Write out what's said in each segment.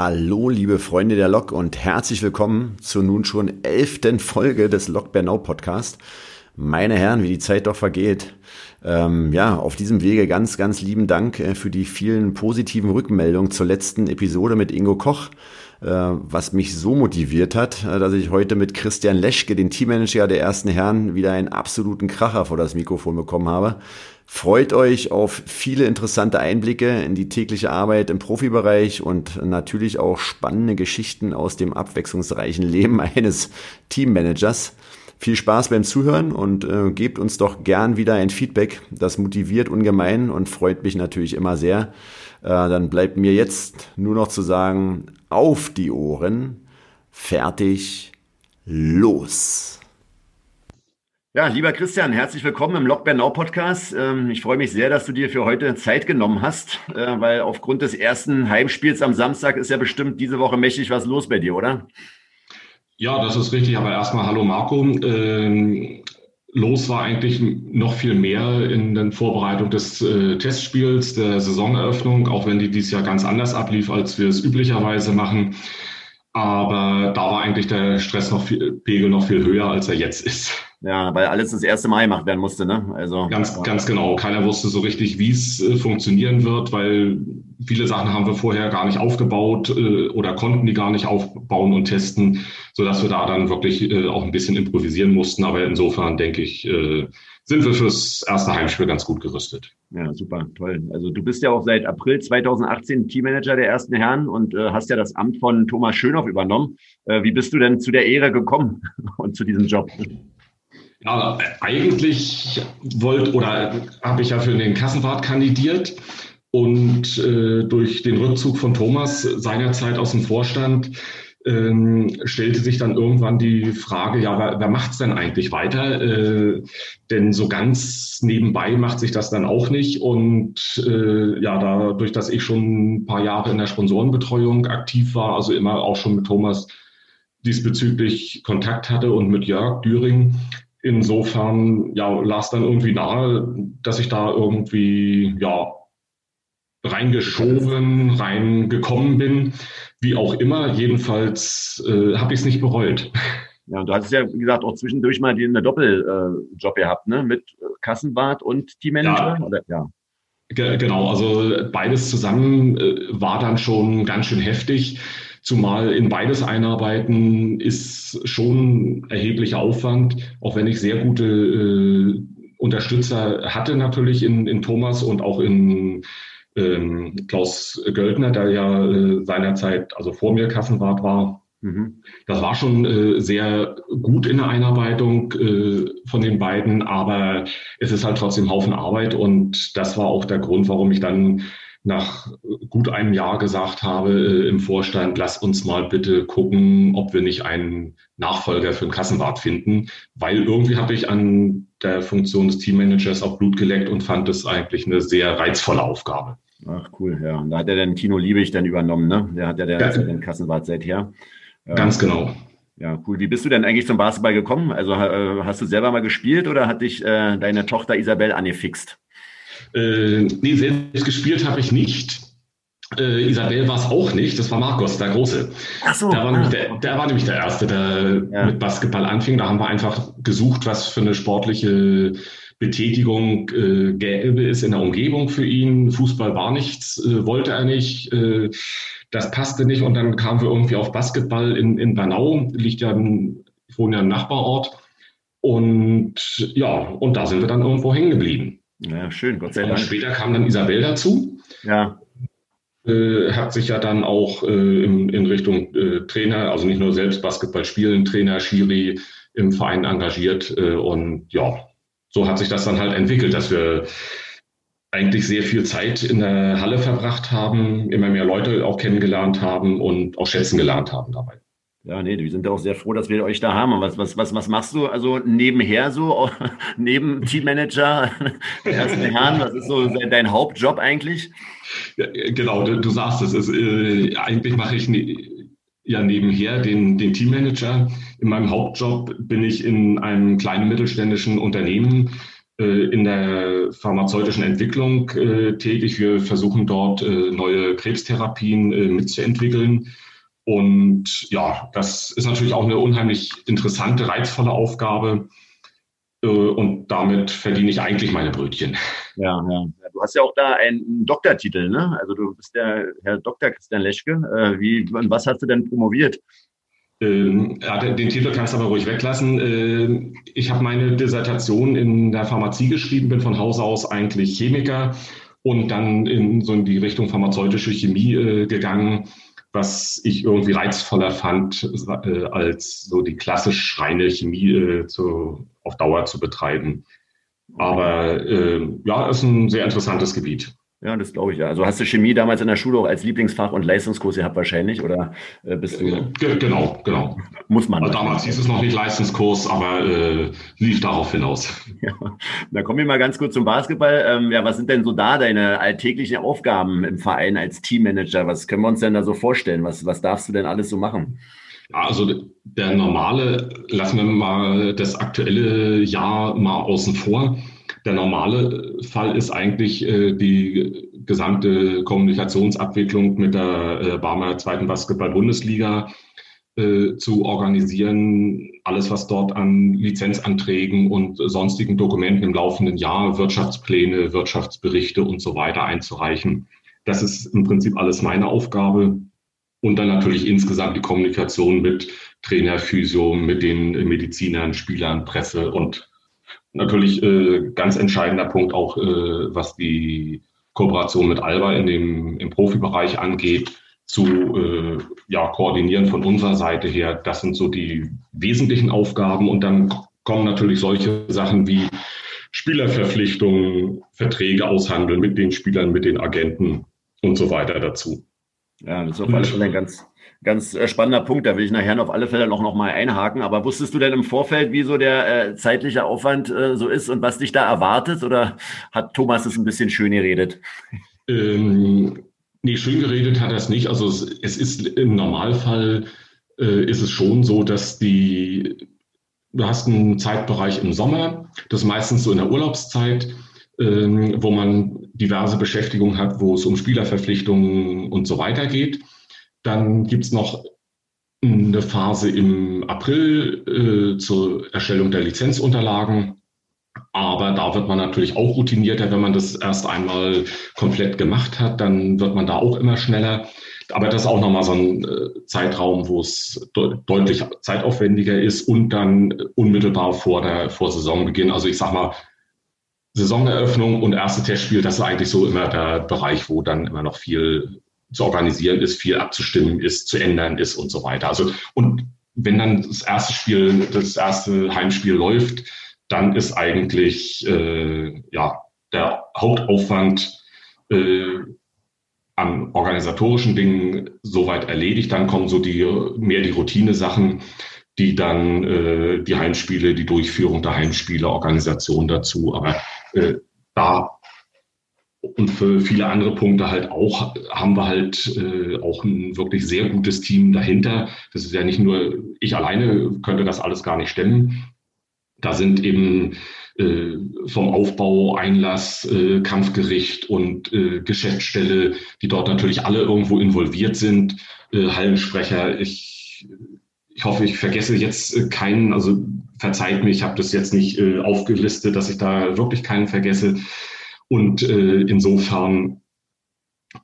Hallo, liebe Freunde der Lok und herzlich willkommen zur nun schon elften Folge des Lok Bernau Podcast. Meine Herren, wie die Zeit doch vergeht. Ähm, ja, auf diesem Wege ganz, ganz lieben Dank äh, für die vielen positiven Rückmeldungen zur letzten Episode mit Ingo Koch, äh, was mich so motiviert hat, äh, dass ich heute mit Christian Leschke, den Teammanager der ersten Herren, wieder einen absoluten Kracher vor das Mikrofon bekommen habe. Freut euch auf viele interessante Einblicke in die tägliche Arbeit im Profibereich und natürlich auch spannende Geschichten aus dem abwechslungsreichen Leben eines Teammanagers. Viel Spaß beim Zuhören und äh, gebt uns doch gern wieder ein Feedback. Das motiviert ungemein und freut mich natürlich immer sehr. Äh, dann bleibt mir jetzt nur noch zu sagen, auf die Ohren, fertig, los. Ja, lieber Christian, herzlich willkommen im Log Bernau Podcast. Ähm, ich freue mich sehr, dass du dir für heute Zeit genommen hast, äh, weil aufgrund des ersten Heimspiels am Samstag ist ja bestimmt diese Woche mächtig was los bei dir, oder? Ja, das ist richtig. Aber erstmal hallo Marco. Ähm, los war eigentlich noch viel mehr in der Vorbereitung des äh, Testspiels, der Saisoneröffnung, auch wenn die dieses Jahr ganz anders ablief, als wir es üblicherweise machen. Aber da war eigentlich der Stress noch noch viel höher, als er jetzt ist. Ja, weil alles das erste Mal gemacht werden musste, ne? Also ganz, ganz genau. Keiner wusste so richtig, wie es äh, funktionieren wird, weil viele Sachen haben wir vorher gar nicht aufgebaut äh, oder konnten die gar nicht aufbauen und testen, so dass wir da dann wirklich äh, auch ein bisschen improvisieren mussten. Aber insofern denke ich, äh, sind wir fürs erste Heimspiel ganz gut gerüstet. Ja, super, toll. Also du bist ja auch seit April 2018 Teammanager der ersten Herren und äh, hast ja das Amt von Thomas Schönhoff übernommen. Äh, wie bist du denn zu der Ehre gekommen und zu diesem Job? Ja, eigentlich wollte oder habe ich ja für den Kassenwart kandidiert und äh, durch den Rückzug von Thomas seinerzeit aus dem Vorstand ähm, stellte sich dann irgendwann die Frage, ja, wer, wer macht es denn eigentlich weiter? Äh, denn so ganz nebenbei macht sich das dann auch nicht. Und äh, ja, dadurch, dass ich schon ein paar Jahre in der Sponsorenbetreuung aktiv war, also immer auch schon mit Thomas diesbezüglich Kontakt hatte und mit Jörg Düring, insofern ja, lag es dann irgendwie nahe, dass ich da irgendwie ja reingeschoben, reingekommen bin. Wie auch immer, jedenfalls äh, habe ich es nicht bereut. Ja, und du hast ja, wie gesagt, auch zwischendurch mal einen Doppeljob äh, gehabt, ne? Mit Kassenwart und Teammanager? Ja. Oder? ja. Genau, also beides zusammen äh, war dann schon ganz schön heftig. Zumal in beides einarbeiten ist schon erheblicher Aufwand, auch wenn ich sehr gute äh, Unterstützer hatte natürlich in, in Thomas und auch in ähm, Klaus Göldner, der ja äh, seinerzeit, also vor mir Kassenwart war. Mhm. Das war schon äh, sehr gut in der Einarbeitung äh, von den beiden, aber es ist halt trotzdem Haufen Arbeit und das war auch der Grund, warum ich dann nach gut einem Jahr gesagt habe äh, im Vorstand, lass uns mal bitte gucken, ob wir nicht einen Nachfolger für den Kassenwart finden, weil irgendwie habe ich an der Funktion des Teammanagers auch Blut geleckt und fand es eigentlich eine sehr reizvolle Aufgabe. Ach cool, ja. Und da hat er dann Tino Liebig dann übernommen, ne? Der hat ja der, ja. den Kassenwart seither. Ganz ähm, genau. Ja, cool. Wie bist du denn eigentlich zum Basketball gekommen? Also äh, hast du selber mal gespielt oder hat dich äh, deine Tochter Isabel angefixt? Äh, nee, selbst gespielt habe ich nicht. Äh, Isabel war es auch nicht, das war Markus, der Große. Ach so. Der war, ah. der, der war nämlich der Erste, der ja. mit Basketball anfing. Da haben wir einfach gesucht, was für eine sportliche Betätigung äh, gäbe ist in der Umgebung für ihn. Fußball war nichts, äh, wollte er nicht. Äh, das passte nicht und dann kamen wir irgendwie auf Basketball in, in Bernau, liegt ja, ich wohne ja im Nachbarort. Und ja, und da sind wir dann irgendwo hängen geblieben. Ja, schön, Gott sei Dank. Und später kam dann Isabel dazu. Ja. Äh, hat sich ja dann auch äh, in, in, Richtung äh, Trainer, also nicht nur selbst Basketball spielen, Trainer, Schiri im Verein engagiert. Äh, und ja, so hat sich das dann halt entwickelt, dass wir eigentlich sehr viel Zeit in der Halle verbracht haben, immer mehr Leute auch kennengelernt haben und auch schätzen gelernt haben dabei. Ja, nee, wir sind auch sehr froh, dass wir euch da haben. Was, was, was, was machst du also nebenher so, neben Teammanager ersten Herren? Was ist so dein Hauptjob eigentlich? Ja, genau, du, du sagst es. es äh, eigentlich mache ich ne, ja nebenher den, den Teammanager. In meinem Hauptjob bin ich in einem kleinen mittelständischen Unternehmen äh, in der pharmazeutischen Entwicklung äh, tätig. Wir versuchen dort äh, neue Krebstherapien mitzuentwickeln. Und ja, das ist natürlich auch eine unheimlich interessante, reizvolle Aufgabe. Und damit verdiene ich eigentlich meine Brötchen. Ja, ja. Du hast ja auch da einen Doktortitel, ne? Also du bist der Herr Dr. Christian Leschke. Wie, was hast du denn promoviert? Ähm, ja, den Titel kannst du aber ruhig weglassen. Äh, ich habe meine Dissertation in der Pharmazie geschrieben, bin von Haus aus eigentlich Chemiker und dann in so in die Richtung pharmazeutische Chemie äh, gegangen, was ich irgendwie reizvoller fand, äh, als so die klassisch reine Chemie äh, zu, auf Dauer zu betreiben. Aber äh, ja, ist ein sehr interessantes Gebiet. Ja, das glaube ich ja. Also hast du Chemie damals in der Schule auch als Lieblingsfach und Leistungskurs gehabt wahrscheinlich oder äh, bist du? Genau, genau. Muss man. Also damals hieß es noch nicht Leistungskurs, aber äh, lief darauf hinaus. Ja. Dann kommen wir mal ganz kurz zum Basketball. Ähm, ja, was sind denn so da deine alltäglichen Aufgaben im Verein als Teammanager? Was können wir uns denn da so vorstellen? Was, was darfst du denn alles so machen? Ja, also der normale, lassen wir mal das aktuelle Jahr mal außen vor der normale Fall ist eigentlich äh, die gesamte Kommunikationsabwicklung mit der äh, Barmer zweiten Basketball-Bundesliga äh, zu organisieren. Alles, was dort an Lizenzanträgen und sonstigen Dokumenten im laufenden Jahr, Wirtschaftspläne, Wirtschaftsberichte und so weiter einzureichen. Das ist im Prinzip alles meine Aufgabe. Und dann natürlich insgesamt die Kommunikation mit Trainer, Physio, mit den Medizinern, Spielern, Presse und natürlich äh, ganz entscheidender Punkt auch, äh, was die Kooperation mit Alba in dem, im Profibereich angeht, zu äh, ja, koordinieren von unserer Seite her. Das sind so die wesentlichen Aufgaben. Und dann kommen natürlich solche Sachen wie Spielerverpflichtungen, Verträge aushandeln mit den Spielern, mit den Agenten und so weiter dazu. Ja, das ist auf alle Fälle ein ganz, ganz äh, spannender Punkt. Da will ich nachher auf alle Fälle noch, noch mal einhaken. Aber wusstest du denn im Vorfeld, wie so der äh, zeitliche Aufwand äh, so ist und was dich da erwartet? Oder hat Thomas es ein bisschen schön geredet? Ähm, nee, schön geredet hat er es nicht. Also es, es ist im Normalfall äh, ist es schon so, dass die du hast einen Zeitbereich im Sommer, das ist meistens so in der Urlaubszeit, ähm, wo man diverse Beschäftigungen hat, wo es um Spielerverpflichtungen und so weiter geht. Dann gibt es noch eine Phase im April äh, zur Erstellung der Lizenzunterlagen. Aber da wird man natürlich auch routinierter, wenn man das erst einmal komplett gemacht hat, dann wird man da auch immer schneller. Aber das ist auch nochmal so ein äh, Zeitraum, wo es de deutlich zeitaufwendiger ist und dann unmittelbar vor der vor Saisonbeginn. Also ich sag mal, Saisoneröffnung und erste Testspiel, das ist eigentlich so immer der Bereich, wo dann immer noch viel zu organisieren ist, viel abzustimmen ist, zu ändern ist und so weiter. Also, und wenn dann das erste Spiel, das erste Heimspiel läuft, dann ist eigentlich äh, ja der Hauptaufwand äh, an organisatorischen Dingen soweit erledigt. Dann kommen so die mehr die Routine-Sachen, die dann äh, die Heimspiele, die Durchführung der Heimspiele, Organisation dazu. Aber äh, da und für viele andere Punkte halt auch, haben wir halt äh, auch ein wirklich sehr gutes Team dahinter. Das ist ja nicht nur, ich alleine könnte das alles gar nicht stemmen. Da sind eben äh, vom Aufbau, Einlass, äh, Kampfgericht und äh, Geschäftsstelle, die dort natürlich alle irgendwo involviert sind, äh, Hallensprecher. Ich, ich hoffe, ich vergesse jetzt keinen, also verzeiht mir, ich habe das jetzt nicht äh, aufgelistet, dass ich da wirklich keinen vergesse. Und äh, insofern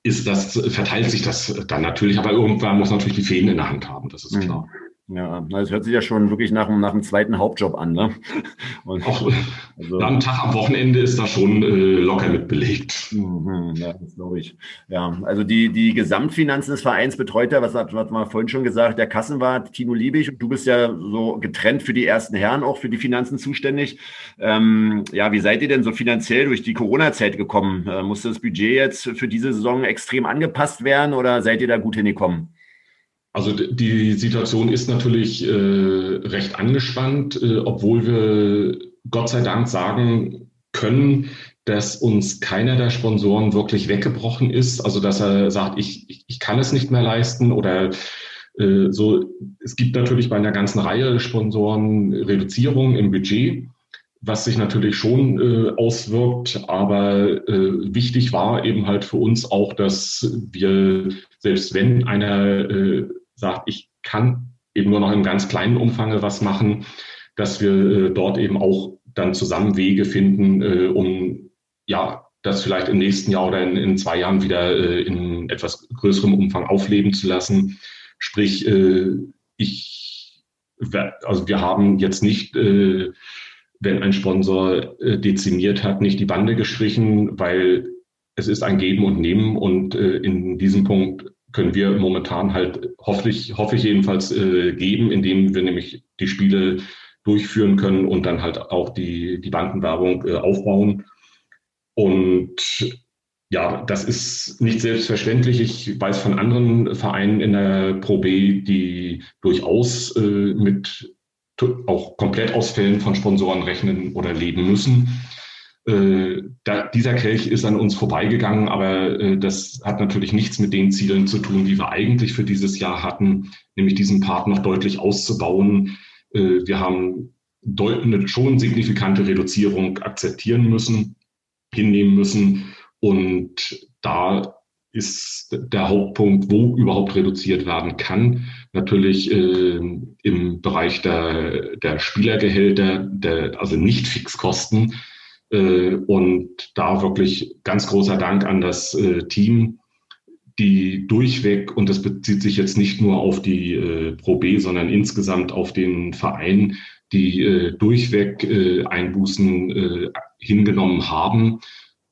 ist das, verteilt sich das dann natürlich, aber irgendwann muss natürlich die Fäden in der Hand haben, das ist mhm. klar. Ja, das hört sich ja schon wirklich nach, nach einem zweiten Hauptjob an. Ne? Und, Auch, also, ein Tag am Wochenende ist da schon äh, locker mit belegt. Mhm, ja, das glaube ich. Ja, also die, die Gesamtfinanzen des Vereins betreut ja, was hat, was man vorhin schon gesagt, der Kassenwart Tino Liebig und du bist ja so getrennt für die ersten Herren auch für die Finanzen zuständig. Ähm, ja, wie seid ihr denn so finanziell durch die Corona-Zeit gekommen? Äh, musste das Budget jetzt für diese Saison extrem angepasst werden oder seid ihr da gut hingekommen? Also die Situation ist natürlich äh, recht angespannt, äh, obwohl wir Gott sei Dank sagen können, dass uns keiner der Sponsoren wirklich weggebrochen ist. Also dass er sagt, ich, ich, ich kann es nicht mehr leisten oder äh, so. Es gibt natürlich bei einer ganzen Reihe Sponsoren Reduzierungen im Budget. was sich natürlich schon äh, auswirkt, aber äh, wichtig war eben halt für uns auch, dass wir, selbst wenn einer äh, sagt, ich kann eben nur noch im ganz kleinen Umfang was machen, dass wir äh, dort eben auch dann zusammen Wege finden, äh, um ja das vielleicht im nächsten Jahr oder in, in zwei Jahren wieder äh, in etwas größerem Umfang aufleben zu lassen. Sprich, ich, also wir haben jetzt nicht wenn ein Sponsor dezimiert hat, nicht die Bande gestrichen, weil es ist ein Geben und Nehmen und in diesem Punkt können wir momentan halt hoffentlich, hoffe ich jedenfalls äh, geben, indem wir nämlich die Spiele durchführen können und dann halt auch die, die Bandenwerbung äh, aufbauen. Und ja, das ist nicht selbstverständlich. Ich weiß von anderen Vereinen in der Pro B, die durchaus äh, mit auch Komplettausfällen von Sponsoren rechnen oder leben müssen. Äh, da, dieser Kelch ist an uns vorbeigegangen, aber äh, das hat natürlich nichts mit den Zielen zu tun, die wir eigentlich für dieses Jahr hatten, nämlich diesen Part noch deutlich auszubauen. Äh, wir haben eine schon signifikante Reduzierung akzeptieren müssen, hinnehmen müssen. Und da ist der Hauptpunkt, wo überhaupt reduziert werden kann. Natürlich äh, im Bereich der, der Spielergehälter, der, also nicht Fixkosten. Äh, und da wirklich ganz großer Dank an das äh, Team, die durchweg, und das bezieht sich jetzt nicht nur auf die äh, Pro B, sondern insgesamt auf den Verein, die äh, durchweg äh, Einbußen äh, hingenommen haben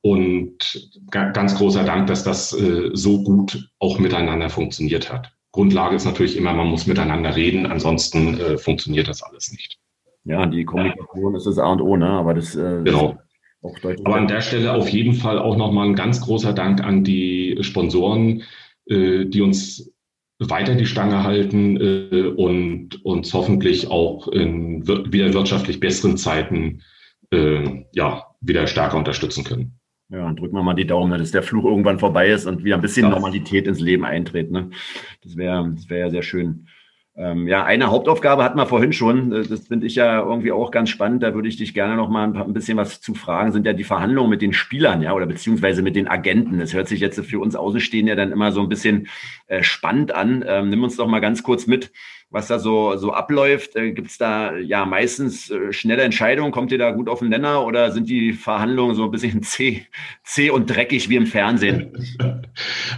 und ganz großer Dank, dass das so gut auch miteinander funktioniert hat. Grundlage ist natürlich immer, man muss miteinander reden, ansonsten funktioniert das alles nicht. Ja, die Kommunikation ist das A und O, ne? Aber das genau. Aber an der Stelle auf jeden Fall auch nochmal ein ganz großer Dank an die Sponsoren, äh, die uns weiter die Stange halten äh, und uns hoffentlich auch in wieder wirtschaftlich besseren Zeiten äh, ja, wieder stärker unterstützen können. Ja, und drücken wir mal die Daumen, dass der Fluch irgendwann vorbei ist und wieder ein bisschen das. Normalität ins Leben eintritt. Ne? Das wäre das wäre ja sehr schön. Ähm, ja, eine Hauptaufgabe hatten wir vorhin schon. Äh, das finde ich ja irgendwie auch ganz spannend. Da würde ich dich gerne noch mal ein, ein, bisschen was zu fragen. Sind ja die Verhandlungen mit den Spielern, ja, oder beziehungsweise mit den Agenten. Das hört sich jetzt für uns Außenstehende ja dann immer so ein bisschen äh, spannend an. Ähm, nimm uns doch mal ganz kurz mit was da so, so abläuft? Äh, Gibt es da ja meistens äh, schnelle Entscheidungen? Kommt ihr da gut auf den Nenner oder sind die Verhandlungen so ein bisschen zäh, zäh und dreckig wie im Fernsehen?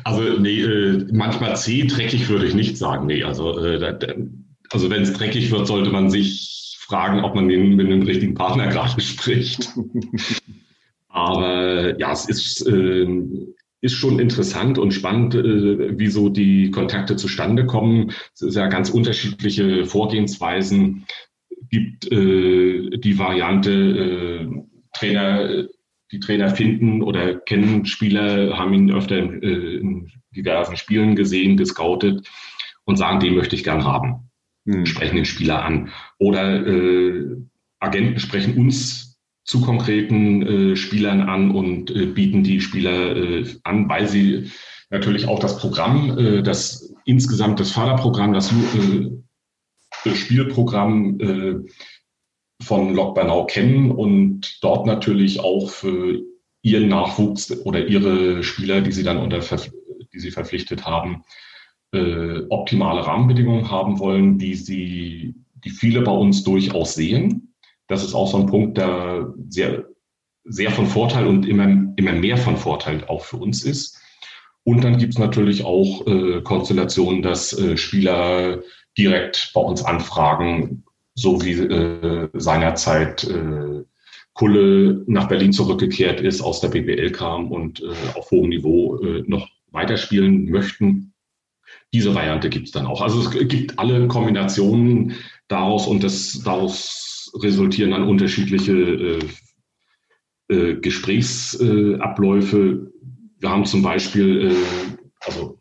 Also nee, äh, manchmal zäh, dreckig würde ich nicht sagen. Nee, also, äh, also wenn es dreckig wird, sollte man sich fragen, ob man den, mit dem richtigen Partner gerade spricht. Aber ja, es ist, äh, ist schon interessant und spannend, äh, wie so die Kontakte zustande kommen. Es ist ja ganz unterschiedliche Vorgehensweisen. Gibt äh, die Variante äh, Trainer, die Trainer finden oder kennen Spieler, haben ihn öfter in, äh, in diversen Spielen gesehen, gescoutet und sagen, den möchte ich gern haben. Hm. Sprechen den Spieler an. Oder äh, Agenten sprechen uns zu konkreten äh, Spielern an und äh, bieten die Spieler äh, an, weil sie natürlich auch das Programm, äh, das insgesamt das Förderprogramm, das äh, Spielprogramm äh, von Lok Bernau kennen und dort natürlich auch für ihren Nachwuchs oder ihre Spieler, die sie dann unter die sie verpflichtet haben, äh, optimale Rahmenbedingungen haben wollen, die sie, die viele bei uns durchaus sehen das ist auch so ein Punkt, der sehr, sehr von Vorteil und immer, immer mehr von Vorteil auch für uns ist. Und dann gibt es natürlich auch äh, Konstellationen, dass äh, Spieler direkt bei uns anfragen, so wie äh, seinerzeit äh, Kulle nach Berlin zurückgekehrt ist, aus der BBL kam und äh, auf hohem Niveau äh, noch weiterspielen möchten. Diese Variante gibt es dann auch. Also es gibt alle Kombinationen daraus und das daraus resultieren dann unterschiedliche äh, äh, Gesprächsabläufe. Wir haben zum Beispiel, äh, also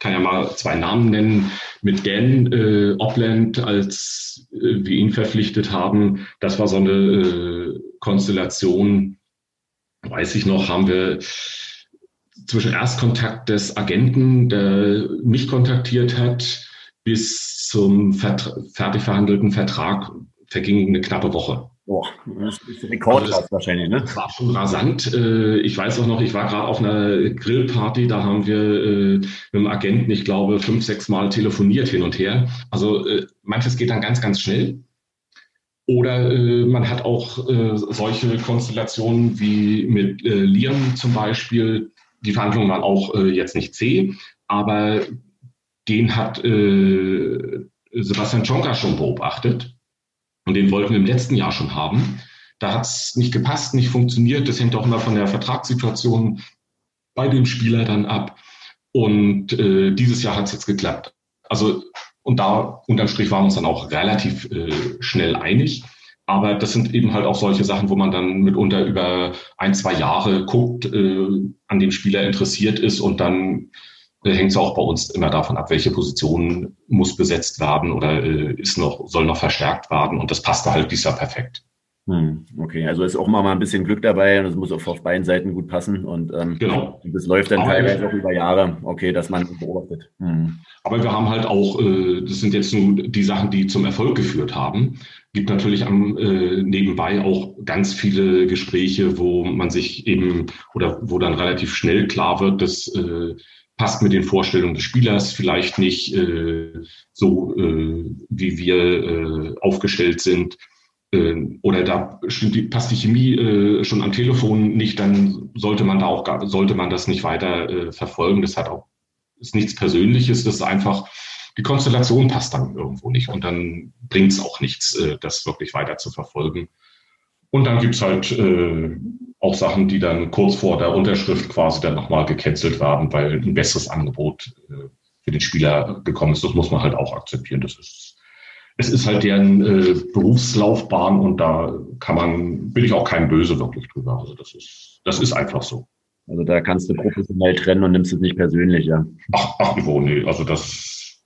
kann ja mal zwei Namen nennen, mit Dan äh, Opland, als äh, wir ihn verpflichtet haben. Das war so eine äh, Konstellation, weiß ich noch, haben wir zwischen Erstkontakt des Agenten, der mich kontaktiert hat, bis zum Vertra fertig verhandelten Vertrag verging eine knappe Woche. Boah, das ist Rekord also wahrscheinlich, ne? Das war schon rasant. Äh, ich weiß auch noch, ich war gerade auf einer Grillparty, da haben wir äh, mit dem Agenten, ich glaube, fünf, sechs Mal telefoniert hin und her. Also äh, manches geht dann ganz, ganz schnell. Oder man hat auch solche Konstellationen wie mit Liam zum Beispiel. Die Verhandlungen waren auch jetzt nicht zäh, aber den hat Sebastian Czonka schon beobachtet und den wollten wir im letzten Jahr schon haben. Da hat es nicht gepasst, nicht funktioniert. Das hängt auch immer von der Vertragssituation bei dem Spieler dann ab. Und äh, dieses Jahr hat es jetzt geklappt. Also, und da unterm Strich waren wir uns dann auch relativ äh, schnell einig. Aber das sind eben halt auch solche Sachen, wo man dann mitunter über ein, zwei Jahre guckt, äh, an dem Spieler interessiert ist und dann hängt es auch bei uns immer davon ab, welche Position muss besetzt werden oder äh, ist noch, soll noch verstärkt werden. Und das passte halt dieses Jahr perfekt. Hm, okay, also ist auch mal ein bisschen Glück dabei und es muss auch auf beiden Seiten gut passen. Und ähm, genau. das läuft dann Aber teilweise auch über Jahre, okay, dass man beobachtet. Hm. Aber wir haben halt auch, äh, das sind jetzt nur die Sachen, die zum Erfolg geführt haben. Gibt natürlich am äh, nebenbei auch ganz viele Gespräche, wo man sich eben oder wo dann relativ schnell klar wird, dass äh, passt mit den Vorstellungen des Spielers vielleicht nicht äh, so, äh, wie wir äh, aufgestellt sind. Äh, oder da passt die Chemie äh, schon am Telefon nicht, dann sollte man da auch gar, sollte man das nicht weiter äh, verfolgen. Das hat auch ist nichts Persönliches, das ist einfach die Konstellation passt dann irgendwo nicht und dann bringt es auch nichts, äh, das wirklich weiter zu verfolgen. Und dann gibt's halt äh, auch Sachen, die dann kurz vor der Unterschrift quasi dann nochmal gecancelt werden, weil ein besseres Angebot äh, für den Spieler gekommen ist. Das muss man halt auch akzeptieren. Das ist, es ist halt deren äh, Berufslaufbahn und da kann man, bin ich auch kein Böse wirklich drüber. Also das ist, das ist einfach so. Also da kannst du professionell trennen und nimmst es nicht persönlich, ja. Ach, ach, Ivo, nee, also das,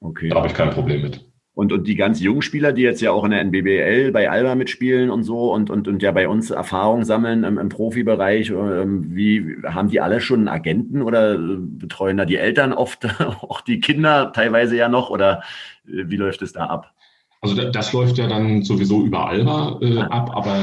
okay. da habe ich kein Problem mit. Und, und die ganz jungen Spieler, die jetzt ja auch in der NBBL bei Alba mitspielen und so und, und, und ja bei uns Erfahrung sammeln im, im Profibereich, ähm, wie haben die alle schon einen Agenten oder betreuen da die Eltern oft auch die Kinder teilweise ja noch oder äh, wie läuft es da ab? Also das läuft ja dann sowieso über Alba äh, ab, aber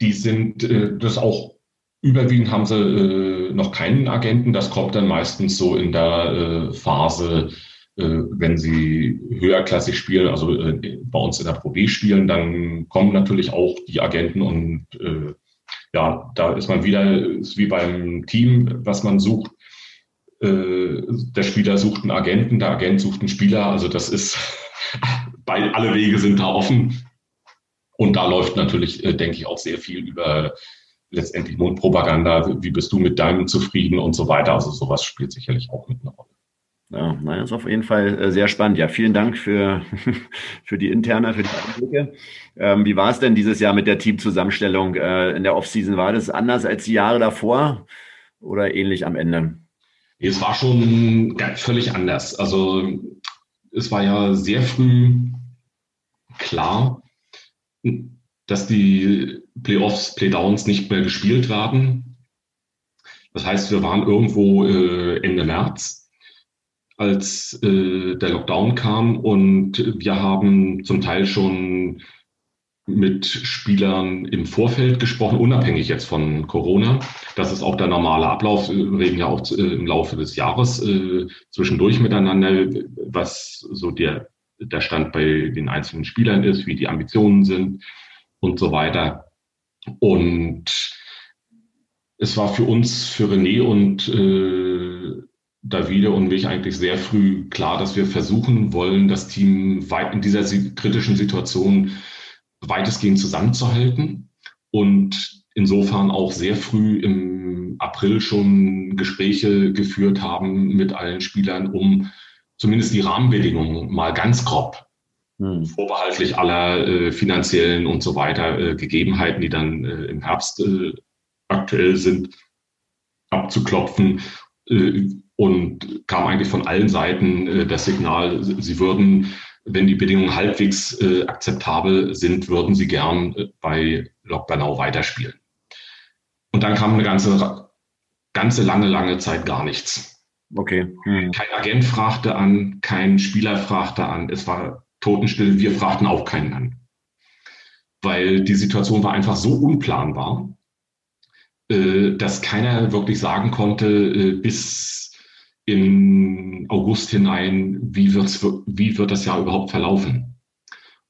die sind äh, das auch überwiegend haben sie äh, noch keinen Agenten. Das kommt dann meistens so in der äh, Phase äh, wenn sie höherklassig spielen, also äh, bei uns in der Pro B spielen, dann kommen natürlich auch die Agenten und äh, ja, da ist man wieder, ist wie beim Team, was man sucht. Der Spieler sucht einen Agenten, der Agent sucht einen Spieler. Also das ist, bei, alle Wege sind da offen. Und da läuft natürlich, denke ich, auch sehr viel über letztendlich Mundpropaganda. Wie bist du mit deinem zufrieden und so weiter? Also sowas spielt sicherlich auch mit einer Rolle. Ja, naja, ist auf jeden Fall äh, sehr spannend. Ja, vielen Dank für, für die interne, für die Einblicke. Ähm, wie war es denn dieses Jahr mit der Teamzusammenstellung äh, in der Offseason? War das anders als die Jahre davor oder ähnlich am Ende? Es war schon völlig anders. Also es war ja sehr früh klar, dass die Playoffs, Playdowns nicht mehr gespielt werden. Das heißt, wir waren irgendwo äh, Ende März als äh, der Lockdown kam und wir haben zum Teil schon mit Spielern im Vorfeld gesprochen, unabhängig jetzt von Corona. Das ist auch der normale Ablauf. Wir reden ja auch äh, im Laufe des Jahres äh, zwischendurch miteinander, was so der, der Stand bei den einzelnen Spielern ist, wie die Ambitionen sind und so weiter. Und es war für uns, für René und äh, Davide und mich eigentlich sehr früh klar, dass wir versuchen wollen, das Team weit in dieser kritischen Situation weitestgehend zusammenzuhalten und insofern auch sehr früh im April schon Gespräche geführt haben mit allen Spielern, um zumindest die Rahmenbedingungen mal ganz grob, hm. vorbehaltlich aller äh, finanziellen und so weiter äh, Gegebenheiten, die dann äh, im Herbst äh, aktuell sind, abzuklopfen äh, und kam eigentlich von allen Seiten äh, das Signal, sie würden, wenn die Bedingungen halbwegs äh, akzeptabel sind, würden sie gern äh, bei Lok Bernau weiterspielen. Und dann kam eine ganze, ganze lange, lange Zeit gar nichts. Okay. Hm. Kein Agent fragte an, kein Spieler fragte an. Es war totenstill. Wir fragten auch keinen an. weil die Situation war einfach so unplanbar, äh, dass keiner wirklich sagen konnte, äh, bis in August hinein, wie, wird's, wie wird das Jahr überhaupt verlaufen.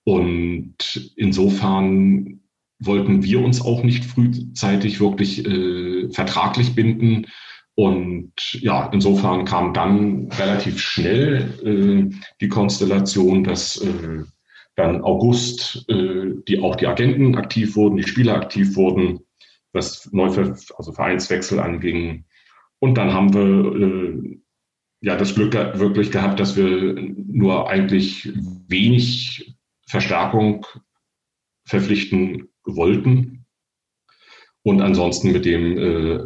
Und insofern wollten wir uns auch nicht frühzeitig wirklich äh, vertraglich binden. Und ja, insofern kam dann relativ schnell äh, die Konstellation, dass äh, dann August äh, die auch die Agenten aktiv wurden, die Spieler aktiv wurden, was Neuver also Vereinswechsel anging. Und dann haben wir äh, ja das Glück wirklich gehabt, dass wir nur eigentlich wenig Verstärkung verpflichten wollten. Und ansonsten mit dem äh,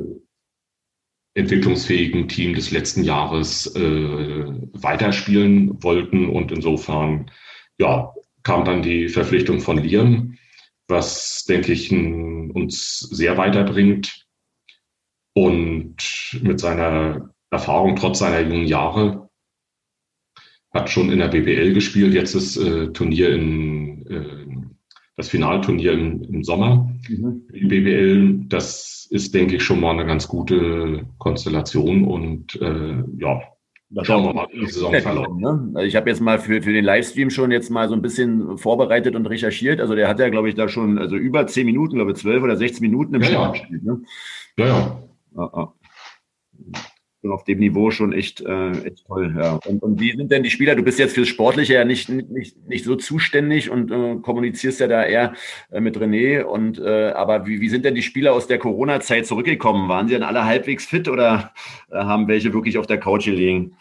entwicklungsfähigen Team des letzten Jahres äh, weiterspielen wollten. Und insofern ja kam dann die Verpflichtung von Liam, was denke ich uns sehr weiterbringt. Und mit seiner Erfahrung trotz seiner jungen Jahre hat schon in der BBL gespielt, jetzt das äh, Turnier in äh, das Finalturnier im, im Sommer, mhm. die BBL, das ist, denke ich, schon mal eine ganz gute Konstellation und äh, ja, da schauen wir mal, wie die Saison verläuft. Ne? Also ich habe jetzt mal für, für den Livestream schon jetzt mal so ein bisschen vorbereitet und recherchiert. Also der hat ja, glaube ich, da schon also über zehn Minuten, glaube ich, zwölf oder 16 Minuten im ja, Start ja. Ne? Ja, ja. Ah, ah auf dem Niveau schon echt, äh, echt toll. Ja. Und, und wie sind denn die Spieler? Du bist jetzt fürs Sportliche ja nicht, nicht, nicht so zuständig und äh, kommunizierst ja da eher äh, mit René. Und äh, aber wie, wie sind denn die Spieler aus der Corona-Zeit zurückgekommen? Waren sie dann alle halbwegs fit oder äh, haben welche wirklich auf der Couch gelegen?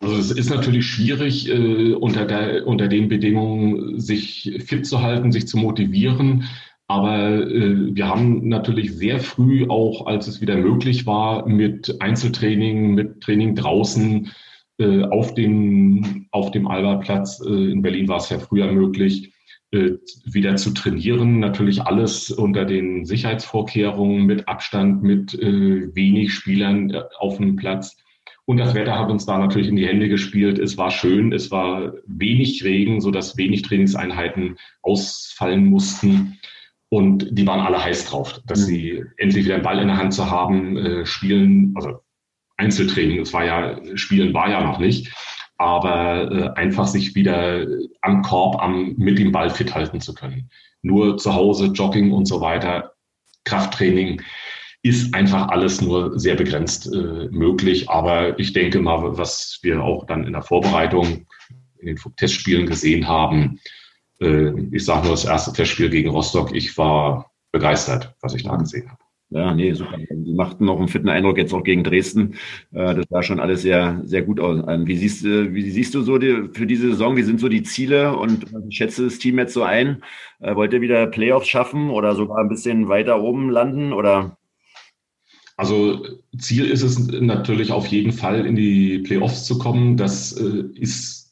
Also es ist natürlich schwierig, äh, unter, der, unter den Bedingungen sich fit zu halten, sich zu motivieren. Aber äh, wir haben natürlich sehr früh, auch als es wieder möglich war, mit Einzeltraining, mit Training draußen äh, auf, den, auf dem Albertplatz, äh, in Berlin war es ja früher möglich, äh, wieder zu trainieren. Natürlich alles unter den Sicherheitsvorkehrungen, mit Abstand, mit äh, wenig Spielern äh, auf dem Platz. Und das Wetter hat uns da natürlich in die Hände gespielt. Es war schön, es war wenig Regen, sodass wenig Trainingseinheiten ausfallen mussten. Und die waren alle heiß drauf, dass mhm. sie endlich wieder einen Ball in der Hand zu haben, äh, spielen, also Einzeltraining, es war ja, Spielen war ja noch nicht, aber äh, einfach sich wieder am Korb, am, mit dem Ball fit halten zu können. Nur zu Hause, Jogging und so weiter, Krafttraining ist einfach alles nur sehr begrenzt äh, möglich. Aber ich denke mal, was wir auch dann in der Vorbereitung in den Testspielen gesehen haben, äh, ich sage nur das erste Testspiel gegen Rostock, ich war begeistert, was ich da gesehen habe. Ja, nee, super. Die machten noch einen fitten Eindruck jetzt auch gegen Dresden. Äh, das sah schon alles sehr, sehr gut aus. Wie siehst, du, wie siehst du so die, für diese Saison? Wie sind so die Ziele und ich schätze das Team jetzt so ein? Äh, wollt ihr wieder Playoffs schaffen oder sogar ein bisschen weiter oben landen oder? Also Ziel ist es natürlich auf jeden Fall in die Playoffs zu kommen. Das ist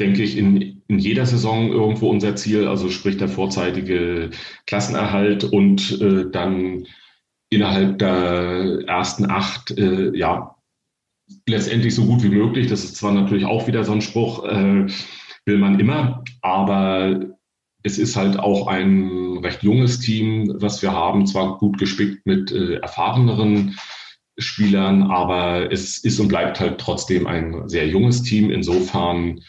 denke ich, in, in jeder Saison irgendwo unser Ziel, also sprich der vorzeitige Klassenerhalt und äh, dann innerhalb der ersten acht, äh, ja, letztendlich so gut wie möglich. Das ist zwar natürlich auch wieder so ein Spruch, äh, will man immer, aber es ist halt auch ein recht junges Team, was wir haben, zwar gut gespickt mit äh, erfahreneren Spielern, aber es ist und bleibt halt trotzdem ein sehr junges Team. Insofern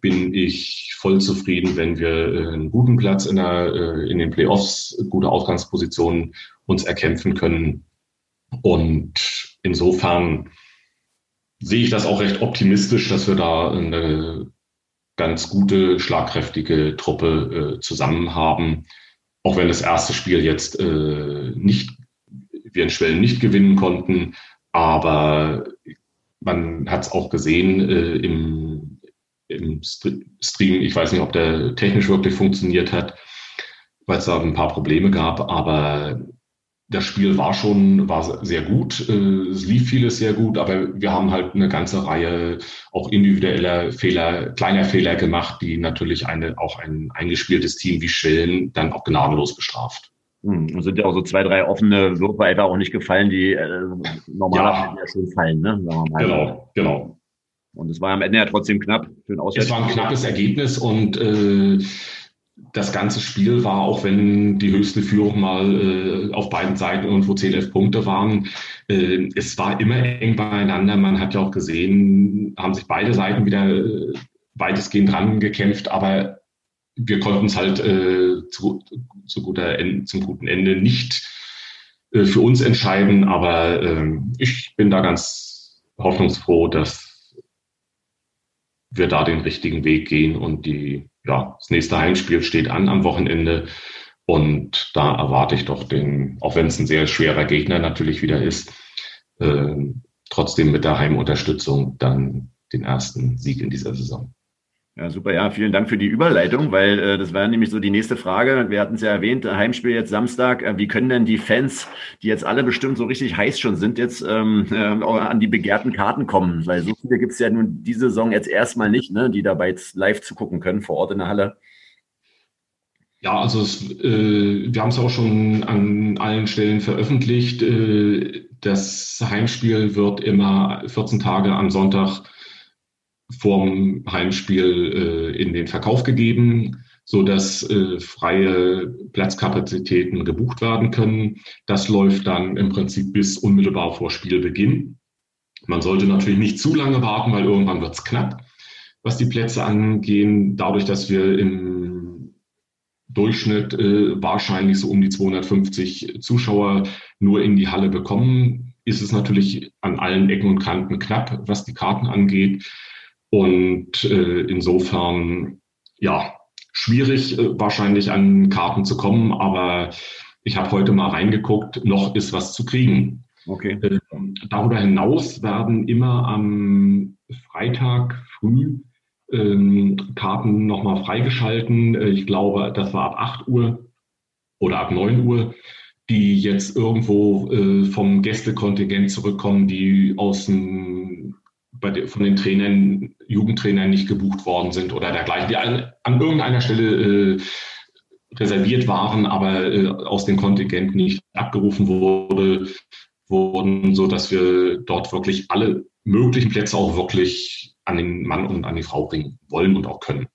bin ich voll zufrieden, wenn wir äh, einen guten Platz in, der, äh, in den Playoffs, gute Ausgangspositionen uns erkämpfen können. Und insofern sehe ich das auch recht optimistisch, dass wir da eine ganz gute, schlagkräftige Truppe äh, zusammen haben. Auch wenn das erste Spiel jetzt äh, nicht, wir in Schwellen nicht gewinnen konnten, aber man hat es auch gesehen äh, im im Stream. Ich weiß nicht, ob der technisch wirklich funktioniert hat, weil es da ein paar Probleme gab, aber das Spiel war schon war sehr gut. Äh, es lief vieles sehr gut, aber wir haben halt eine ganze Reihe auch individueller Fehler, kleiner Fehler gemacht, die natürlich eine, auch ein eingespieltes Team wie Schwellen dann auch gnadenlos bestraft. Hm, und sind ja auch so zwei, drei offene Würfe einfach auch nicht gefallen, die äh, normalerweise ja. ja schon fallen. Ne? Genau, genau. Und es war am Ende ja trotzdem knapp für den Auswärts. Es war ein knappes Ergebnis und äh, das ganze Spiel war, auch wenn die höchste Führung mal äh, auf beiden Seiten irgendwo 10, 11 Punkte waren, äh, es war immer eng beieinander. Man hat ja auch gesehen, haben sich beide Seiten wieder äh, weitestgehend dran gekämpft, aber wir konnten es halt äh, zu, zu guter, zum guten Ende nicht äh, für uns entscheiden. Aber äh, ich bin da ganz hoffnungsfroh, dass wir da den richtigen Weg gehen und die, ja, das nächste Heimspiel steht an am Wochenende. Und da erwarte ich doch den, auch wenn es ein sehr schwerer Gegner natürlich wieder ist, äh, trotzdem mit der Heimunterstützung dann den ersten Sieg in dieser Saison. Ja, super. Ja, vielen Dank für die Überleitung, weil äh, das war nämlich so die nächste Frage. Wir hatten es ja erwähnt, Heimspiel jetzt Samstag. Äh, wie können denn die Fans, die jetzt alle bestimmt so richtig heiß schon sind, jetzt ähm, äh, an die begehrten Karten kommen? Weil so viele gibt es ja nun diese Saison jetzt erstmal nicht, ne, die dabei live zu gucken können vor Ort in der Halle. Ja, also es, äh, wir haben es auch schon an allen Stellen veröffentlicht. Äh, das Heimspiel wird immer 14 Tage am Sonntag vorm Heimspiel äh, in den Verkauf gegeben, so dass äh, freie Platzkapazitäten gebucht werden können. Das läuft dann im Prinzip bis unmittelbar vor Spielbeginn. Man sollte natürlich nicht zu lange warten, weil irgendwann wird es knapp, was die Plätze angehen. Dadurch, dass wir im Durchschnitt äh, wahrscheinlich so um die 250 Zuschauer nur in die Halle bekommen, ist es natürlich an allen Ecken und Kanten knapp, was die Karten angeht. Und äh, insofern, ja, schwierig äh, wahrscheinlich an Karten zu kommen, aber ich habe heute mal reingeguckt, noch ist was zu kriegen. Okay. Äh, darüber hinaus werden immer am Freitag früh ähm, Karten nochmal freigeschalten. Äh, ich glaube, das war ab 8 Uhr oder ab 9 Uhr, die jetzt irgendwo äh, vom Gästekontingent zurückkommen, die aus dem bei, von den Trainern, Jugendtrainern nicht gebucht worden sind oder dergleichen, die an, an irgendeiner Stelle äh, reserviert waren, aber äh, aus dem Kontingent nicht abgerufen wurde, wurden, so dass wir dort wirklich alle möglichen Plätze auch wirklich an den Mann und an die Frau bringen wollen und auch können.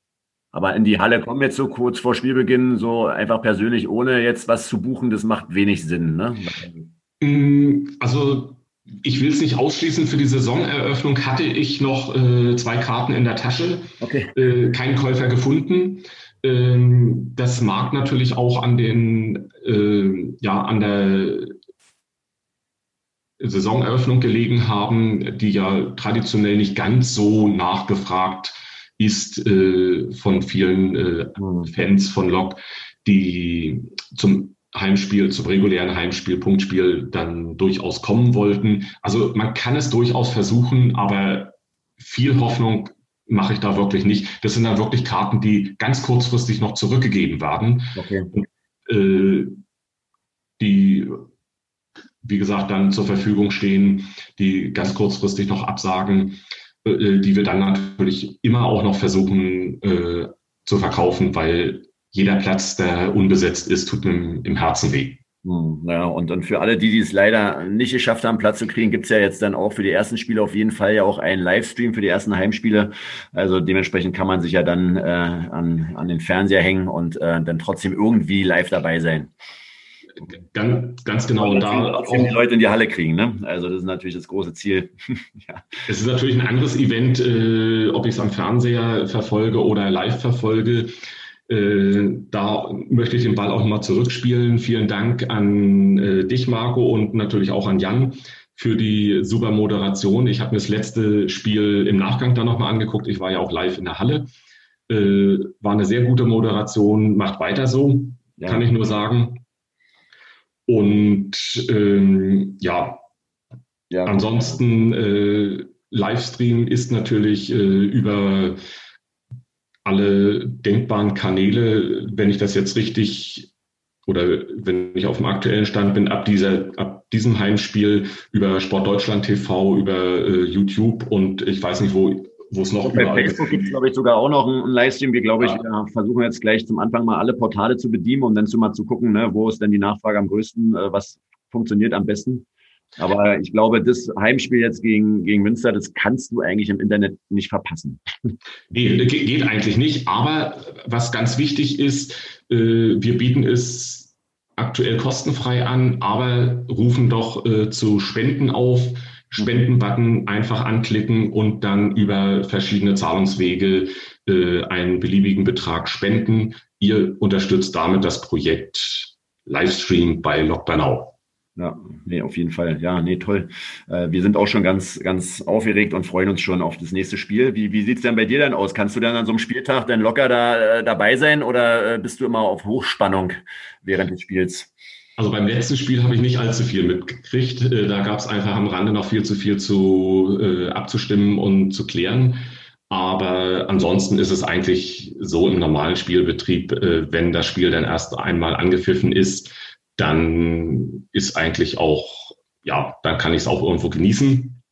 Aber in die Halle kommen jetzt so kurz vor Spielbeginn, so einfach persönlich, ohne jetzt was zu buchen, das macht wenig Sinn, ne? Mm, also ich will es nicht ausschließen, für die Saisoneröffnung hatte ich noch äh, zwei Karten in der Tasche, okay. äh, keinen Käufer gefunden. Ähm, das mag natürlich auch an den, äh, ja, an der Saisoneröffnung gelegen haben, die ja traditionell nicht ganz so nachgefragt ist äh, von vielen äh, mhm. Fans von Lok, die zum Heimspiel, zum regulären Heimspiel, Punktspiel dann durchaus kommen wollten. Also man kann es durchaus versuchen, aber viel Hoffnung mache ich da wirklich nicht. Das sind dann wirklich Karten, die ganz kurzfristig noch zurückgegeben werden. Okay. Und, äh, die, wie gesagt, dann zur Verfügung stehen, die ganz kurzfristig noch absagen, äh, die wir dann natürlich immer auch noch versuchen äh, zu verkaufen, weil jeder Platz, der unbesetzt ist, tut mir im Herzen weh. Hm, ja, und dann für alle, die, die es leider nicht geschafft haben, Platz zu kriegen, gibt es ja jetzt dann auch für die ersten Spiele auf jeden Fall ja auch einen Livestream für die ersten Heimspiele. Also dementsprechend kann man sich ja dann äh, an, an den Fernseher hängen und äh, dann trotzdem irgendwie live dabei sein. Ganz, ganz genau. Und da auch die Leute in die Halle kriegen. Ne? Also das ist natürlich das große Ziel. ja. Es ist natürlich ein anderes Event, äh, ob ich es am Fernseher verfolge oder live verfolge. Äh, da möchte ich den Ball auch mal zurückspielen. Vielen Dank an äh, dich, Marco, und natürlich auch an Jan für die super Moderation. Ich habe mir das letzte Spiel im Nachgang dann nochmal angeguckt. Ich war ja auch live in der Halle. Äh, war eine sehr gute Moderation. Macht weiter so, ja. kann ich nur sagen. Und ähm, ja, ja, ansonsten äh, Livestream ist natürlich äh, über alle denkbaren Kanäle, wenn ich das jetzt richtig oder wenn ich auf dem aktuellen Stand bin, ab dieser, ab diesem Heimspiel über Sport Deutschland TV, über äh, YouTube und ich weiß nicht, wo, wo es noch Bei überall Facebook gibt es, glaube ich, sogar auch noch einen Livestream. Wir, glaube ich, ja. versuchen jetzt gleich zum Anfang mal alle Portale zu bedienen, um dann zu mal zu gucken, ne, wo ist denn die Nachfrage am größten, äh, was funktioniert am besten. Aber ich glaube, das Heimspiel jetzt gegen, gegen Münster, das kannst du eigentlich im Internet nicht verpassen. Nee, geht eigentlich nicht. Aber was ganz wichtig ist, äh, wir bieten es aktuell kostenfrei an, aber rufen doch äh, zu Spenden auf. Spendenbutton einfach anklicken und dann über verschiedene Zahlungswege äh, einen beliebigen Betrag spenden. Ihr unterstützt damit das Projekt Livestream bei Lockdown ja, nee, auf jeden Fall. Ja, nee, toll. Äh, wir sind auch schon ganz, ganz aufgeregt und freuen uns schon auf das nächste Spiel. Wie, wie sieht's denn bei dir dann aus? Kannst du dann an so einem Spieltag dann locker da äh, dabei sein oder äh, bist du immer auf Hochspannung während des Spiels? Also beim letzten Spiel habe ich nicht allzu viel mitgekriegt. Äh, da gab es einfach am Rande noch viel zu viel zu äh, abzustimmen und zu klären. Aber ansonsten ist es eigentlich so im normalen Spielbetrieb, äh, wenn das Spiel dann erst einmal angepfiffen ist, dann ist eigentlich auch, ja, dann kann ich es auch irgendwo genießen.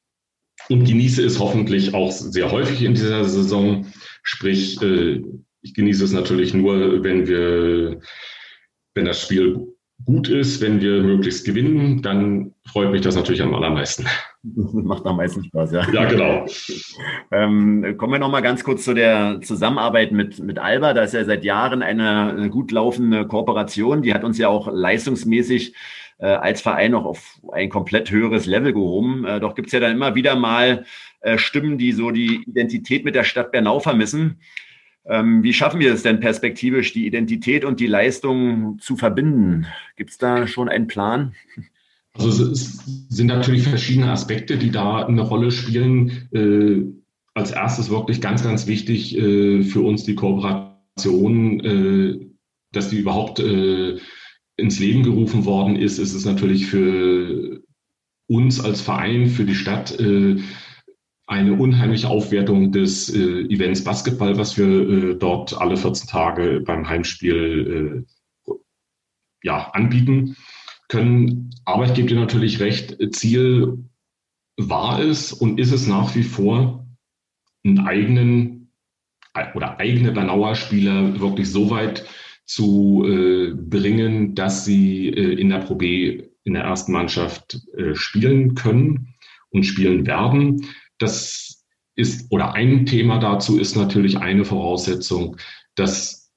Und genieße es hoffentlich auch sehr häufig in dieser Saison. Sprich, äh, ich genieße es natürlich nur, wenn wir, wenn das Spiel gut ist, wenn wir möglichst gewinnen, dann freut mich das natürlich am allermeisten. Macht am meisten Spaß, ja. Ja, genau. ähm, kommen wir noch mal ganz kurz zu der Zusammenarbeit mit, mit Alba. Da ist ja seit Jahren eine, eine gut laufende Kooperation. Die hat uns ja auch leistungsmäßig äh, als Verein noch auf ein komplett höheres Level gehoben. Äh, doch gibt es ja dann immer wieder mal äh, Stimmen, die so die Identität mit der Stadt Bernau vermissen. Ähm, wie schaffen wir es denn perspektivisch, die Identität und die Leistung zu verbinden? Gibt es da schon einen Plan? Also es sind natürlich verschiedene Aspekte, die da eine Rolle spielen. Äh, als erstes wirklich ganz, ganz wichtig äh, für uns die Kooperation, äh, dass die überhaupt äh, ins Leben gerufen worden ist. Ist es natürlich für uns als Verein, für die Stadt äh, eine unheimliche Aufwertung des äh, Events Basketball, was wir dort alle 14 Tage beim Heimspiel ja, anbieten können. Aber ich gebe dir natürlich recht, Ziel war es und ist es nach wie vor, einen eigenen oder eigene Bernauer Spieler wirklich so weit zu äh, bringen, dass sie äh, in der Pro B in der ersten Mannschaft äh, spielen können und spielen werden. Das ist, oder ein Thema dazu ist natürlich eine Voraussetzung, dass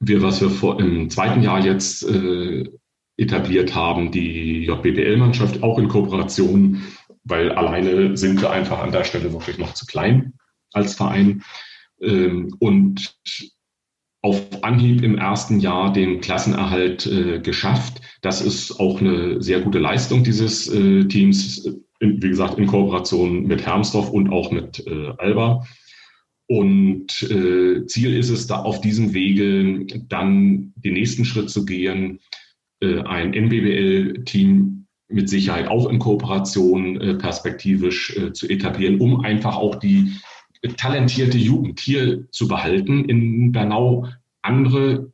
wir, was wir vor, im zweiten Jahr jetzt äh, etabliert haben, die JBBL-Mannschaft auch in Kooperation, weil alleine sind wir einfach an der Stelle wirklich noch zu klein als Verein. Ähm, und auf Anhieb im ersten Jahr den Klassenerhalt äh, geschafft. Das ist auch eine sehr gute Leistung dieses äh, Teams wie gesagt, in Kooperation mit Hermsdorf und auch mit äh, Alba. Und Ziel ist es, da auf diesem Wege dann den nächsten Schritt zu gehen, ein NBBL-Team mit Sicherheit auch in Kooperation äh, perspektivisch äh, zu etablieren, um einfach auch die talentierte Jugend hier zu behalten, in Bernau andere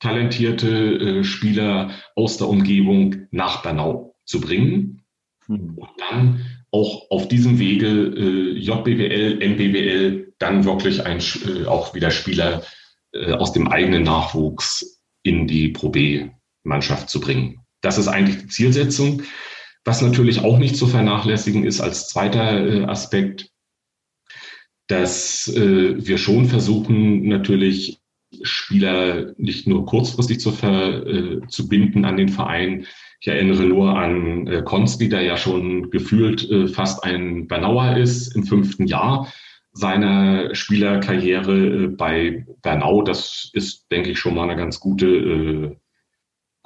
talentierte äh, Spieler aus der Umgebung nach Bernau zu bringen hm. Und dann auch auf diesem Wege äh, JBWL, NBWL, dann wirklich ein, äh, auch wieder Spieler äh, aus dem eigenen Nachwuchs in die Pro B-Mannschaft zu bringen. Das ist eigentlich die Zielsetzung. Was natürlich auch nicht zu vernachlässigen ist als zweiter äh, Aspekt, dass äh, wir schon versuchen, natürlich Spieler nicht nur kurzfristig zu, ver, äh, zu binden an den Verein, ich erinnere nur an äh, Konski, der ja schon gefühlt fast ein Bernauer ist im fünften Jahr seiner Spielerkarriere bei Bernau. Das ist, denke ich, schon mal eine ganz gute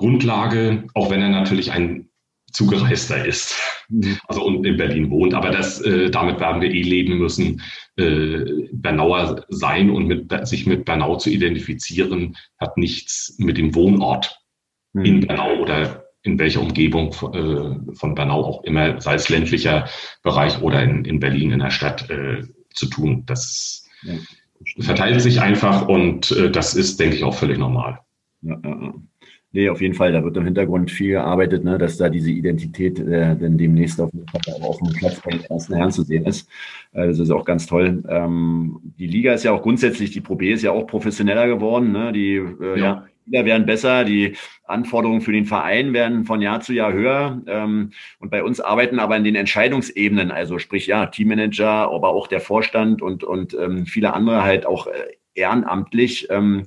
Grundlage, auch wenn er natürlich ein Zugereister ist, mhm. also und in Berlin wohnt. Aber das, äh, damit werden wir eh leben müssen. Äh, Bernauer sein und mit, sich mit Bernau zu identifizieren, hat nichts mit dem Wohnort mhm. in Bernau oder in welcher Umgebung äh, von Bernau auch immer, sei es ländlicher Bereich oder in, in Berlin in der Stadt äh, zu tun. Das ja, verteilt sich einfach und äh, das ist, denke ich, auch völlig normal. Ja, ja, Nee, auf jeden Fall, da wird im Hintergrund viel gearbeitet, ne, dass da diese Identität äh, dann demnächst auf dem, auf dem Platz bei den ersten Herren zu sehen ist. Äh, das ist auch ganz toll. Ähm, die Liga ist ja auch grundsätzlich, die Pro B ist ja auch professioneller geworden. Ne? Die, äh, ja. ja Spieler werden besser, die Anforderungen für den Verein werden von Jahr zu Jahr höher. Ähm, und bei uns arbeiten aber in den Entscheidungsebenen, also sprich ja, Teammanager, aber auch der Vorstand und, und ähm, viele andere halt auch äh, ehrenamtlich. Ähm,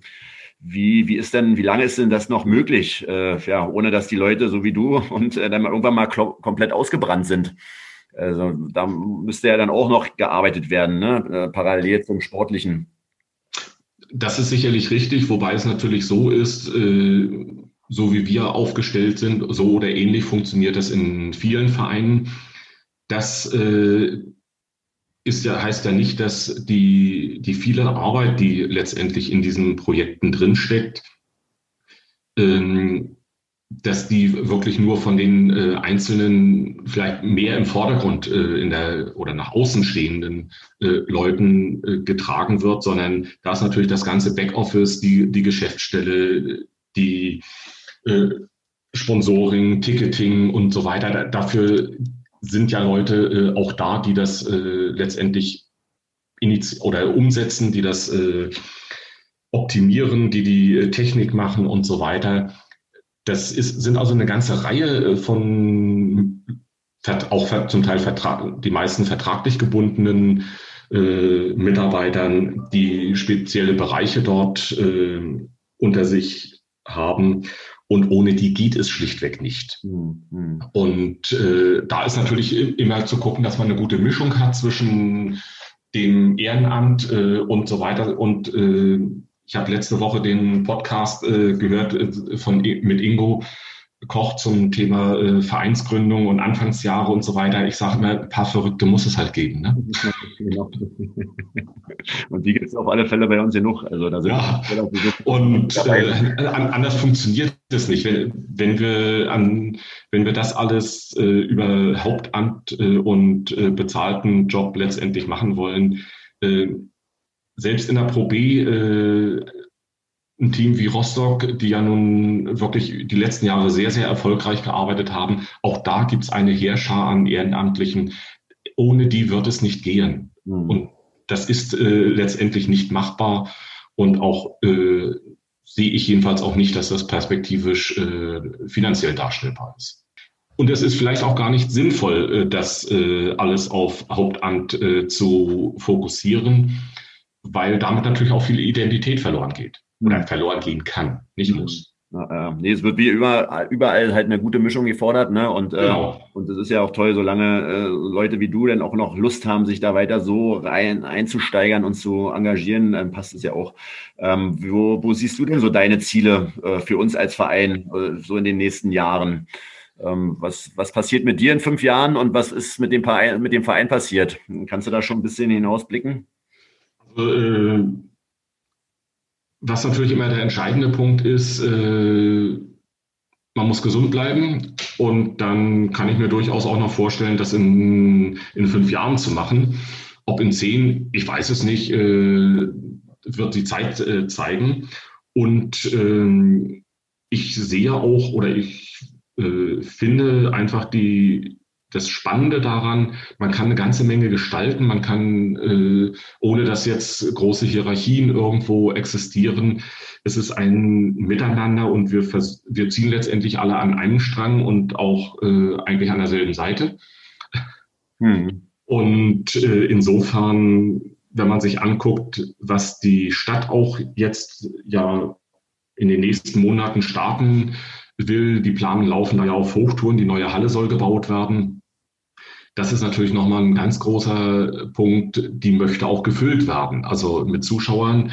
wie, wie ist denn, wie lange ist denn das noch möglich, äh, ja, ohne dass die Leute so wie du und äh, dann irgendwann mal komplett ausgebrannt sind? Also da müsste ja dann auch noch gearbeitet werden, ne? Äh, parallel zum Sportlichen. Das ist sicherlich richtig, wobei es natürlich so ist, äh, so wie wir aufgestellt sind, so oder ähnlich funktioniert das in vielen Vereinen. Das äh, ist ja, heißt ja nicht, dass die, die viele Arbeit, die letztendlich in diesen Projekten drinsteckt, ähm, dass die wirklich nur von den äh, einzelnen, vielleicht mehr im Vordergrund äh, in der oder nach außen stehenden äh, Leuten äh, getragen wird, sondern da ist natürlich das ganze Backoffice, die, die Geschäftsstelle, die äh, Sponsoring, Ticketing und so weiter. Da, dafür sind ja Leute äh, auch da, die das äh, letztendlich oder umsetzen, die das äh, optimieren, die die äh, Technik machen und so weiter. Das ist, sind also eine ganze Reihe äh, von auch zum Teil Vertrag, die meisten vertraglich gebundenen äh, Mitarbeitern, die spezielle Bereiche dort äh, unter sich haben. Und ohne die geht es schlichtweg nicht. Mhm. Und äh, da ist natürlich immer zu gucken, dass man eine gute Mischung hat zwischen dem Ehrenamt äh, und so weiter. Und äh, ich habe letzte Woche den Podcast äh, gehört äh, von mit Ingo, Koch zum Thema äh, Vereinsgründung und Anfangsjahre und so weiter. Ich sage immer, ein paar Verrückte muss es halt geben. Ne? und die gibt es auf alle Fälle bei uns genug. Also da sind ja. Und äh, anders funktioniert es nicht. Wenn, wenn, wir an, wenn wir das alles äh, über Hauptamt äh, und äh, bezahlten Job letztendlich machen wollen, äh, selbst in der Pro B ein Team wie Rostock, die ja nun wirklich die letzten Jahre sehr, sehr erfolgreich gearbeitet haben. Auch da gibt es eine Heerschar an Ehrenamtlichen. Ohne die wird es nicht gehen. Mhm. Und das ist äh, letztendlich nicht machbar. Und auch äh, sehe ich jedenfalls auch nicht, dass das perspektivisch äh, finanziell darstellbar ist. Und es ist vielleicht auch gar nicht sinnvoll, äh, das äh, alles auf Hauptamt äh, zu fokussieren, weil damit natürlich auch viel Identität verloren geht oder mhm. verloren gehen kann, nicht mhm. muss. Ja, äh, nee, es wird wie überall, überall halt eine gute Mischung gefordert, ne? Und äh, genau. und es ist ja auch toll, solange äh, Leute wie du dann auch noch Lust haben, sich da weiter so rein einzusteigern und zu engagieren, dann passt es ja auch. Ähm, wo, wo siehst du denn so deine Ziele äh, für uns als Verein äh, so in den nächsten Jahren? Ähm, was, was passiert mit dir in fünf Jahren und was ist mit dem Verein, mit dem Verein passiert? Kannst du da schon ein bisschen hinausblicken? Also, äh was natürlich immer der entscheidende Punkt ist, äh, man muss gesund bleiben und dann kann ich mir durchaus auch noch vorstellen, das in, in fünf Jahren zu machen. Ob in zehn, ich weiß es nicht, äh, wird die Zeit äh, zeigen. Und äh, ich sehe auch oder ich äh, finde einfach die, das Spannende daran, man kann eine ganze Menge gestalten, man kann, äh, ohne dass jetzt große Hierarchien irgendwo existieren, es ist ein Miteinander und wir, wir ziehen letztendlich alle an einem Strang und auch äh, eigentlich an derselben Seite. Hm. Und äh, insofern, wenn man sich anguckt, was die Stadt auch jetzt ja in den nächsten Monaten starten will, die Planen laufen da ja auf Hochtouren, die neue Halle soll gebaut werden. Das ist natürlich nochmal ein ganz großer Punkt, die möchte auch gefüllt werden. Also mit Zuschauern.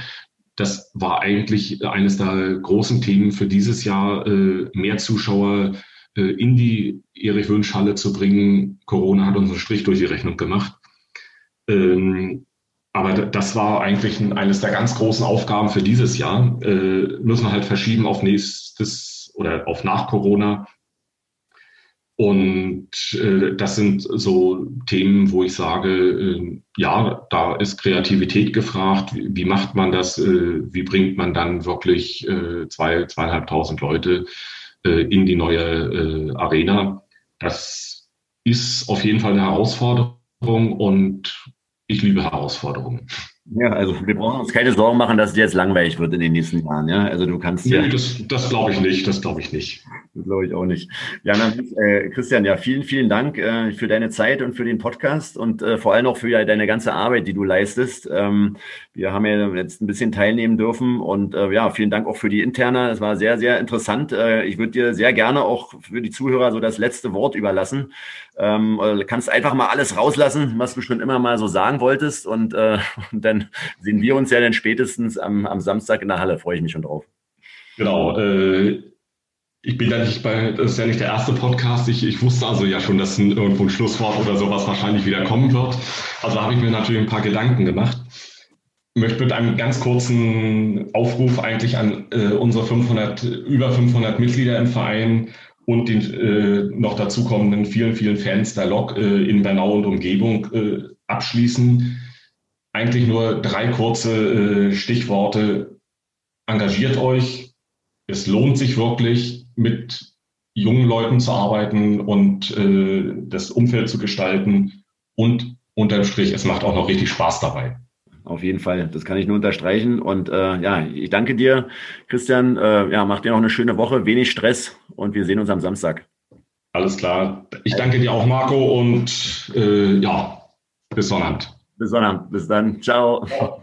Das war eigentlich eines der großen Themen für dieses Jahr, äh, mehr Zuschauer äh, in die Erich Wünsch Halle zu bringen. Corona hat uns einen Strich durch die Rechnung gemacht. Ähm, aber das war eigentlich eines der ganz großen Aufgaben für dieses Jahr. Äh, müssen wir halt verschieben auf nächstes oder auf nach Corona. Und äh, das sind so Themen, wo ich sage, äh, ja, da ist Kreativität gefragt. Wie, wie macht man das? Äh, wie bringt man dann wirklich äh, zwei, zweieinhalbtausend Leute äh, in die neue äh, Arena? Das ist auf jeden Fall eine Herausforderung und ich liebe Herausforderungen. Ja, also wir brauchen uns keine Sorgen machen, dass es jetzt langweilig wird in den nächsten Jahren. Ja, also du kannst ja. Nee, das, das glaube ich nicht. Das glaube ich nicht. Das glaube ich auch nicht. Ja, dann, äh, Christian, ja, vielen, vielen Dank äh, für deine Zeit und für den Podcast und äh, vor allem auch für ja, deine ganze Arbeit, die du leistest. Ähm, wir haben ja jetzt ein bisschen teilnehmen dürfen und äh, ja, vielen Dank auch für die interne. Es war sehr, sehr interessant. Äh, ich würde dir sehr gerne auch für die Zuhörer so das letzte Wort überlassen. Ähm, du kannst einfach mal alles rauslassen, was du schon immer mal so sagen wolltest. Und, äh, und dann sehen wir uns ja dann spätestens am, am Samstag in der Halle. Freue ich mich schon drauf. Genau. Äh, ich bin ja nicht bei, das ist ja nicht der erste Podcast. Ich, ich wusste also ja schon, dass ein, irgendwo ein Schlusswort oder sowas wahrscheinlich wieder kommen wird. Also habe ich mir natürlich ein paar Gedanken gemacht. Ich möchte mit einem ganz kurzen Aufruf eigentlich an äh, unsere 500, über 500 Mitglieder im Verein und den äh, noch dazukommenden vielen, vielen Fans der Lok äh, in Bernau und Umgebung äh, abschließen. Eigentlich nur drei kurze äh, Stichworte. Engagiert euch. Es lohnt sich wirklich, mit jungen Leuten zu arbeiten und äh, das Umfeld zu gestalten. Und unterm Strich, es macht auch noch richtig Spaß dabei auf jeden Fall. Das kann ich nur unterstreichen. Und äh, ja, ich danke dir, Christian. Äh, ja, mach dir noch eine schöne Woche, wenig Stress und wir sehen uns am Samstag. Alles klar. Ich danke dir auch, Marco, und äh, ja, bis Sonnabend. Bis Sonnabend. Bis dann. Ciao. Ciao.